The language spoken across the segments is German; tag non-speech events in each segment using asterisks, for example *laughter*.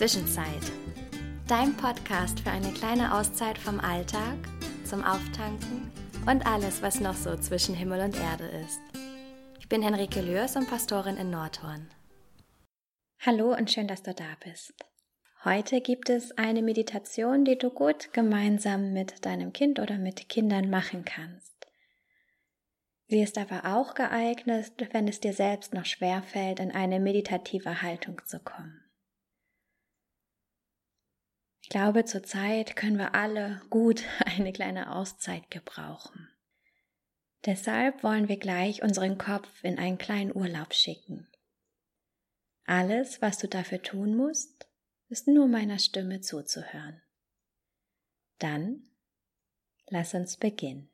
Zwischenzeit. Dein Podcast für eine kleine Auszeit vom Alltag, zum Auftanken und alles, was noch so zwischen Himmel und Erde ist. Ich bin Henrike Lürs und Pastorin in Nordhorn. Hallo und schön, dass du da bist. Heute gibt es eine Meditation, die du gut gemeinsam mit deinem Kind oder mit Kindern machen kannst. Sie ist aber auch geeignet, wenn es dir selbst noch schwer fällt, in eine meditative Haltung zu kommen. Ich glaube, zurzeit können wir alle gut *laughs* eine kleine Auszeit gebrauchen. Deshalb wollen wir gleich unseren Kopf in einen kleinen Urlaub schicken. Alles, was du dafür tun musst, ist nur meiner Stimme zuzuhören. Dann lass uns beginnen.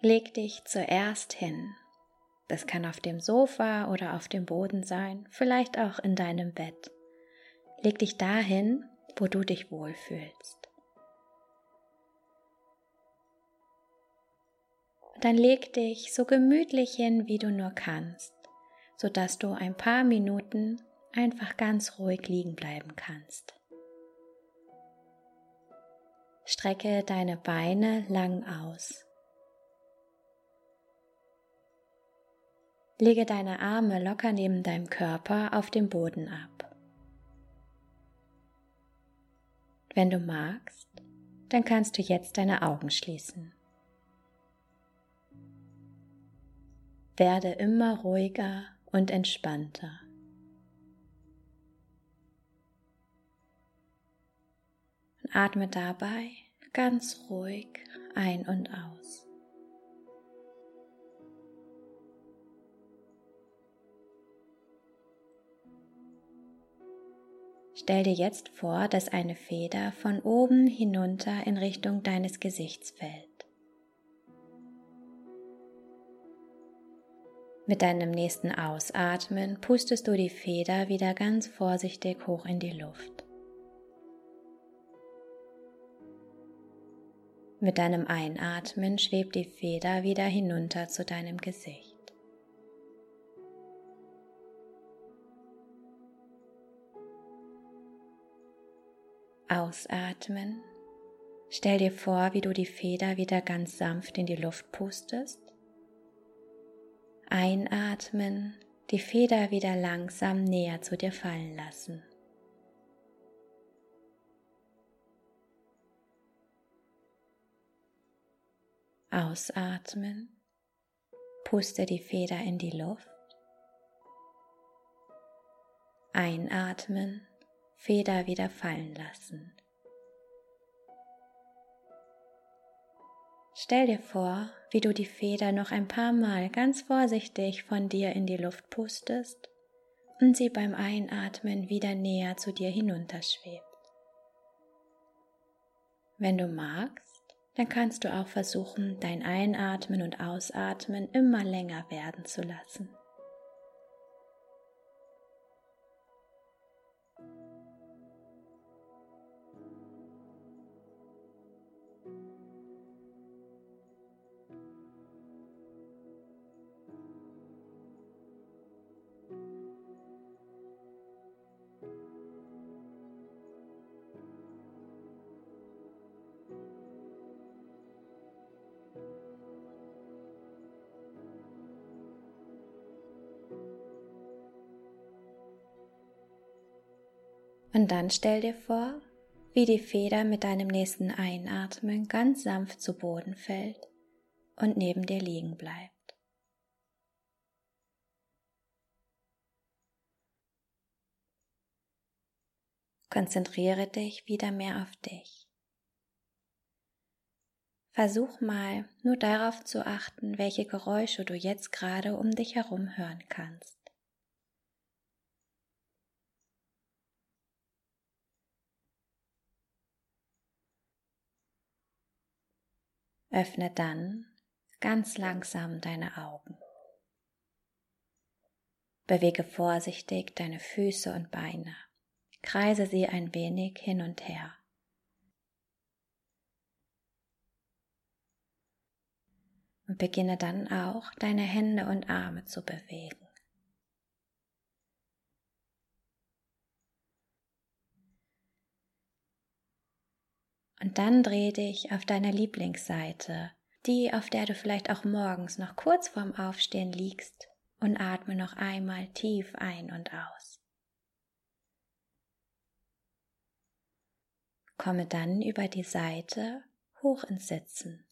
Leg dich zuerst hin. Das kann auf dem Sofa oder auf dem Boden sein, vielleicht auch in deinem Bett. Leg dich dahin, wo du dich wohlfühlst. dann leg dich so gemütlich hin, wie du nur kannst, sodass du ein paar Minuten einfach ganz ruhig liegen bleiben kannst. Strecke deine Beine lang aus. Lege deine Arme locker neben deinem Körper auf dem Boden ab. Wenn du magst, dann kannst du jetzt deine Augen schließen. Werde immer ruhiger und entspannter. Und atme dabei ganz ruhig ein und aus. Stell dir jetzt vor, dass eine Feder von oben hinunter in Richtung deines Gesichts fällt. Mit deinem nächsten Ausatmen pustest du die Feder wieder ganz vorsichtig hoch in die Luft. Mit deinem Einatmen schwebt die Feder wieder hinunter zu deinem Gesicht. Ausatmen. Stell dir vor, wie du die Feder wieder ganz sanft in die Luft pustest. Einatmen, die Feder wieder langsam näher zu dir fallen lassen. Ausatmen, puste die Feder in die Luft. Einatmen, Feder wieder fallen lassen. Stell dir vor, wie du die Feder noch ein paar Mal ganz vorsichtig von dir in die Luft pustest und sie beim Einatmen wieder näher zu dir hinunterschwebt. Wenn du magst, dann kannst du auch versuchen, dein Einatmen und Ausatmen immer länger werden zu lassen. Und dann stell dir vor, wie die Feder mit deinem nächsten Einatmen ganz sanft zu Boden fällt und neben dir liegen bleibt. Konzentriere dich wieder mehr auf dich. Versuch mal nur darauf zu achten, welche Geräusche du jetzt gerade um dich herum hören kannst. Öffne dann ganz langsam deine Augen. Bewege vorsichtig deine Füße und Beine. Kreise sie ein wenig hin und her. Und beginne dann auch deine Hände und Arme zu bewegen. Und dann dreh dich auf deiner Lieblingsseite, die, auf der du vielleicht auch morgens noch kurz vorm Aufstehen liegst, und atme noch einmal tief ein und aus. Komme dann über die Seite hoch ins Sitzen.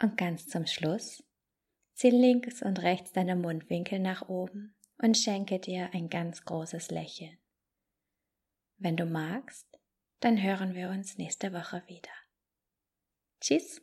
Und ganz zum Schluss zieh links und rechts deine Mundwinkel nach oben und schenke dir ein ganz großes Lächeln. Wenn du magst, dann hören wir uns nächste Woche wieder. Tschüss!